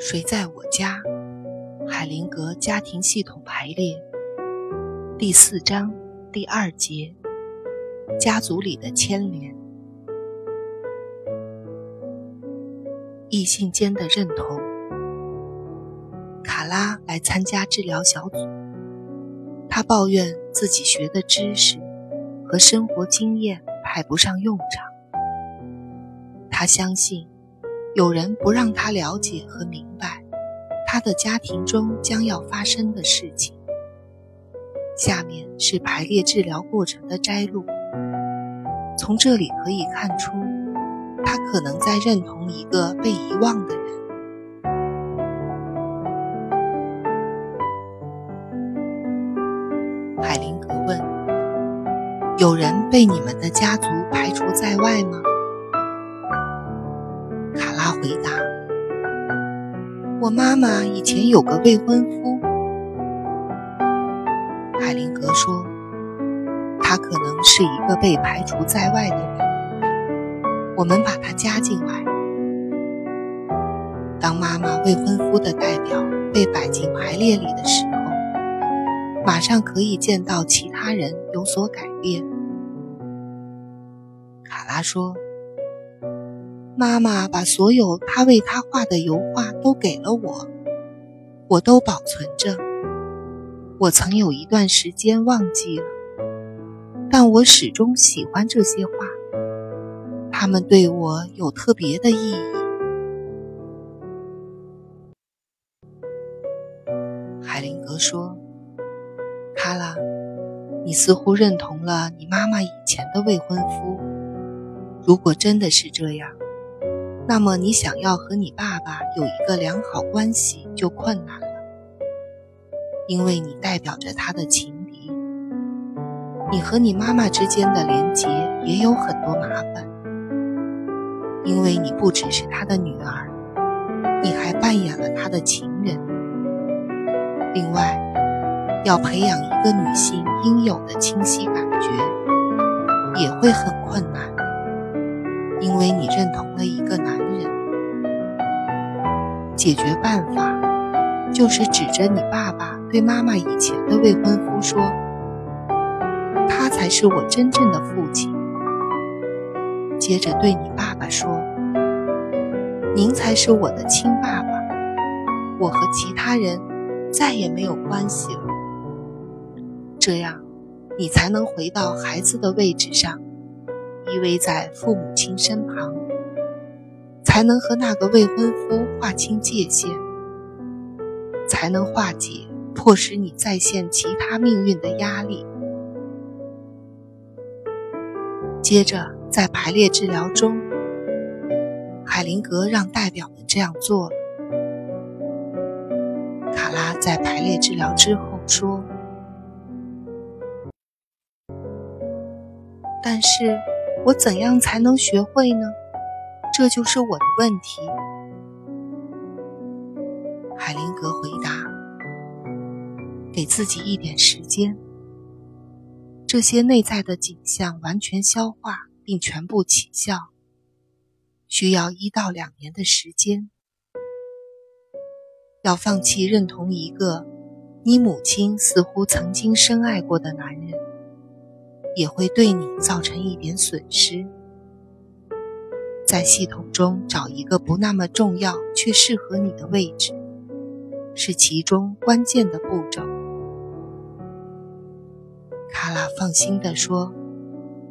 谁在我家？海灵格家庭系统排列第四章第二节：家族里的牵连，异性间的认同。卡拉来参加治疗小组，他抱怨自己学的知识和生活经验派不上用场。他相信。有人不让他了解和明白他的家庭中将要发生的事情。下面是排列治疗过程的摘录。从这里可以看出，他可能在认同一个被遗忘的人。海灵格问：“有人被你们的家族排除在外吗？”回答：“我妈妈以前有个未婚夫。”海灵格说：“他可能是一个被排除在外的人，我们把他加进来。当妈妈未婚夫的代表被摆进排列里的时候，马上可以见到其他人有所改变。”卡拉说。妈妈把所有她为他画的油画都给了我，我都保存着。我曾有一段时间忘记了，但我始终喜欢这些画，它们对我有特别的意义。海灵格说：“卡拉，你似乎认同了你妈妈以前的未婚夫。如果真的是这样。”那么，你想要和你爸爸有一个良好关系就困难了，因为你代表着他的情敌。你和你妈妈之间的连结也有很多麻烦，因为你不只是他的女儿，你还扮演了他的情人。另外，要培养一个女性应有的清晰感觉，也会很困难。因为你认同了一个男人，解决办法就是指着你爸爸对妈妈以前的未婚夫说：“他才是我真正的父亲。”接着对你爸爸说：“您才是我的亲爸爸，我和其他人再也没有关系了。”这样，你才能回到孩子的位置上。依偎在父母亲身旁，才能和那个未婚夫划清界限，才能化解迫使你再现其他命运的压力。接着，在排列治疗中，海灵格让代表们这样做了。卡拉在排列治疗之后说：“但是。”我怎样才能学会呢？这就是我的问题。海灵格回答：“给自己一点时间，这些内在的景象完全消化并全部起效，需要一到两年的时间。要放弃认同一个你母亲似乎曾经深爱过的男人。”也会对你造成一点损失。在系统中找一个不那么重要却适合你的位置，是其中关键的步骤。卡拉放心地说：“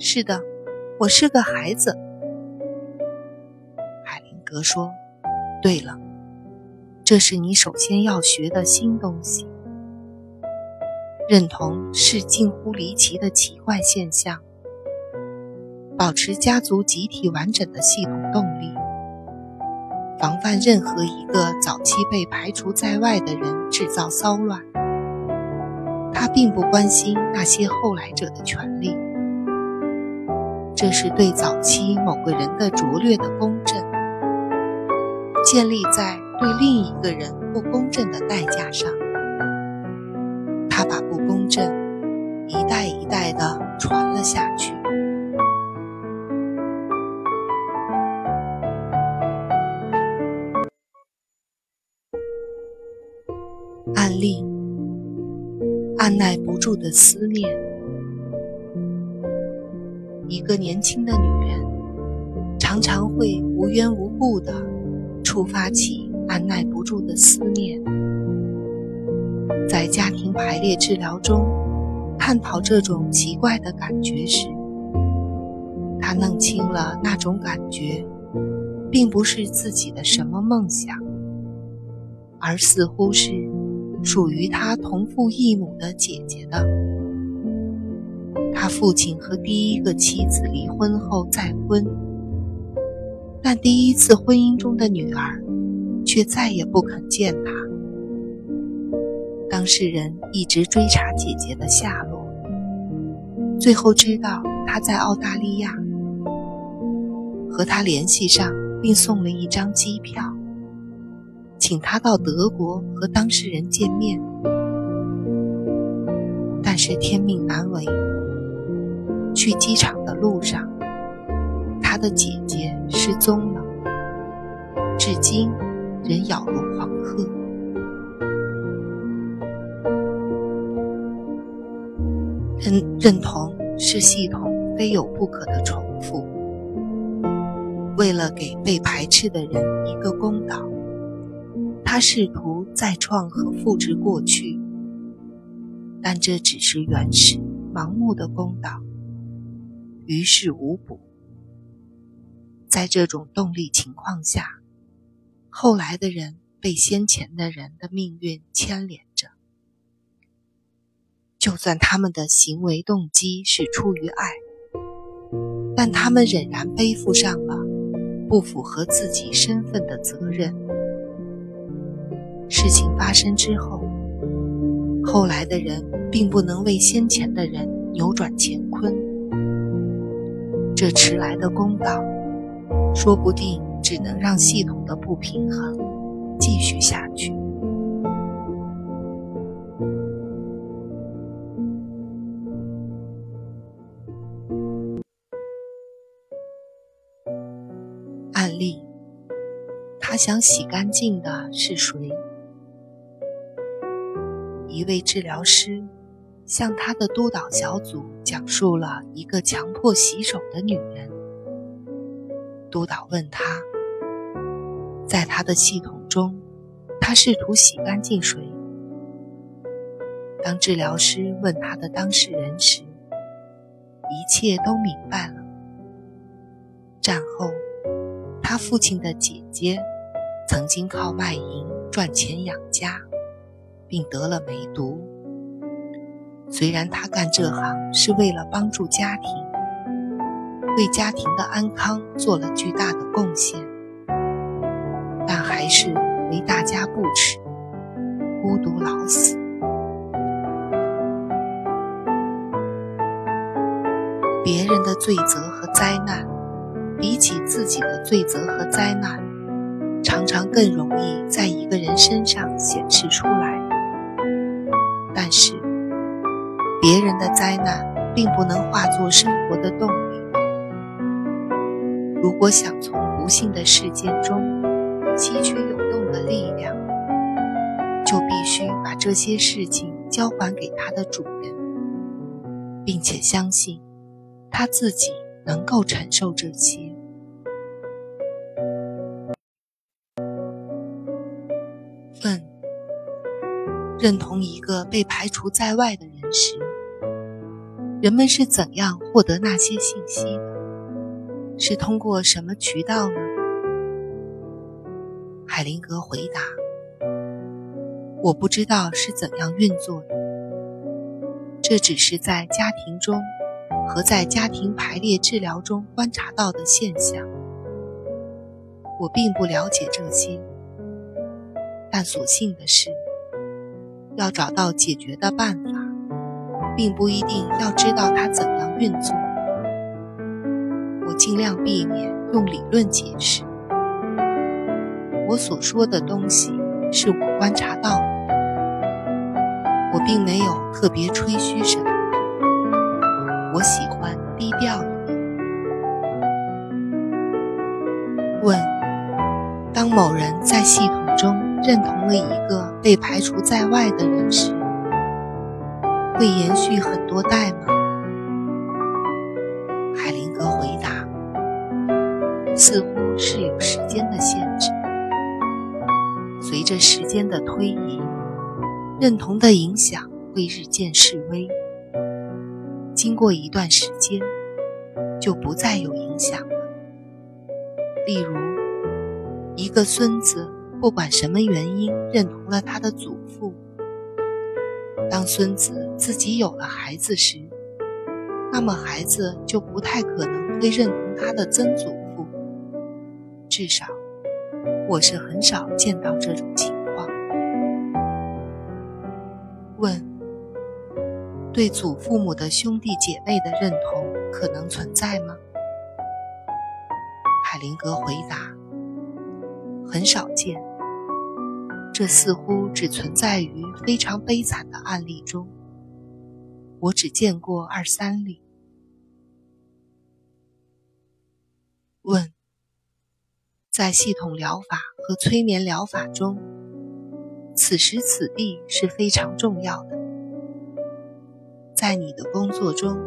是的，我是个孩子。”海灵格说：“对了，这是你首先要学的新东西。”认同是近乎离奇的奇怪现象。保持家族集体完整的系统动力，防范任何一个早期被排除在外的人制造骚乱。他并不关心那些后来者的权利。这是对早期某个人的拙劣的公正，建立在对另一个人不公正的代价上。法不公正，一代一代的传了下去。案例按耐不住的思念。一个年轻的女人常常会无缘无故的触发起按耐不住的思念。在家庭排列治疗中，探讨这种奇怪的感觉时，他弄清了那种感觉，并不是自己的什么梦想，而似乎是属于他同父异母的姐姐的。他父亲和第一个妻子离婚后再婚，但第一次婚姻中的女儿却再也不肯见他。当事人一直追查姐姐的下落，最后知道她在澳大利亚，和他联系上，并送了一张机票，请他到德国和当事人见面。但是天命难违。去机场的路上，他的姐姐失踪了，至今仍杳无黄鹤。认认同是系统非有不可的重复。为了给被排斥的人一个公道，他试图再创和复制过去，但这只是原始、盲目的公道。于事无补。在这种动力情况下，后来的人被先前的人的命运牵连。就算他们的行为动机是出于爱，但他们仍然背负上了不符合自己身份的责任。事情发生之后，后来的人并不能为先前的人扭转乾坤。这迟来的公道，说不定只能让系统的不平衡继续下去。他想洗干净的是谁？一位治疗师。向他的督导小组讲述了一个强迫洗手的女人。督导问他，在他的系统中，他试图洗干净谁？当治疗师问他的当事人时，一切都明白了。战后，他父亲的姐姐曾经靠卖淫赚钱养家，并得了梅毒。虽然他干这行是为了帮助家庭，为家庭的安康做了巨大的贡献，但还是为大家不耻，孤独老死。别人的罪责和灾难，比起自己的罪责和灾难，常常更容易在一个人身上显示出来。但是。别人的灾难并不能化作生活的动力。如果想从不幸的事件中吸取有用的力量，就必须把这些事情交还给他的主人，并且相信他自己能够承受这些。认同一个被排除在外的人时。人们是怎样获得那些信息的？是通过什么渠道呢？海灵格回答：“我不知道是怎样运作的，这只是在家庭中和在家庭排列治疗中观察到的现象。我并不了解这些，但所幸的是，要找到解决的办法。”并不一定要知道它怎样运作。我尽量避免用理论解释。我所说的东西是我观察到的。我并没有特别吹嘘什么。我喜欢低调一点。问：当某人在系统中认同了一个被排除在外的人时？会延续很多代吗？海灵格回答：“似乎是有时间的限制。随着时间的推移，认同的影响会日渐式微。经过一段时间，就不再有影响了。例如，一个孙子不管什么原因认同了他的祖父。”当孙子自己有了孩子时，那么孩子就不太可能会认同他的曾祖父。至少，我是很少见到这种情况。问：对祖父母的兄弟姐妹的认同可能存在吗？海灵格回答：很少见。这似乎只存在于非常悲惨的案例中。我只见过二三例。问：在系统疗法和催眠疗法中，此时此地是非常重要的。在你的工作中，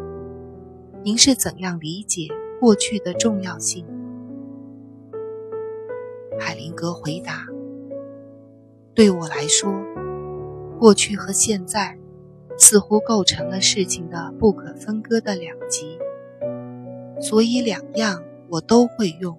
您是怎样理解过去的重要性？海灵格回答。对我来说，过去和现在似乎构成了事情的不可分割的两极，所以两样我都会用。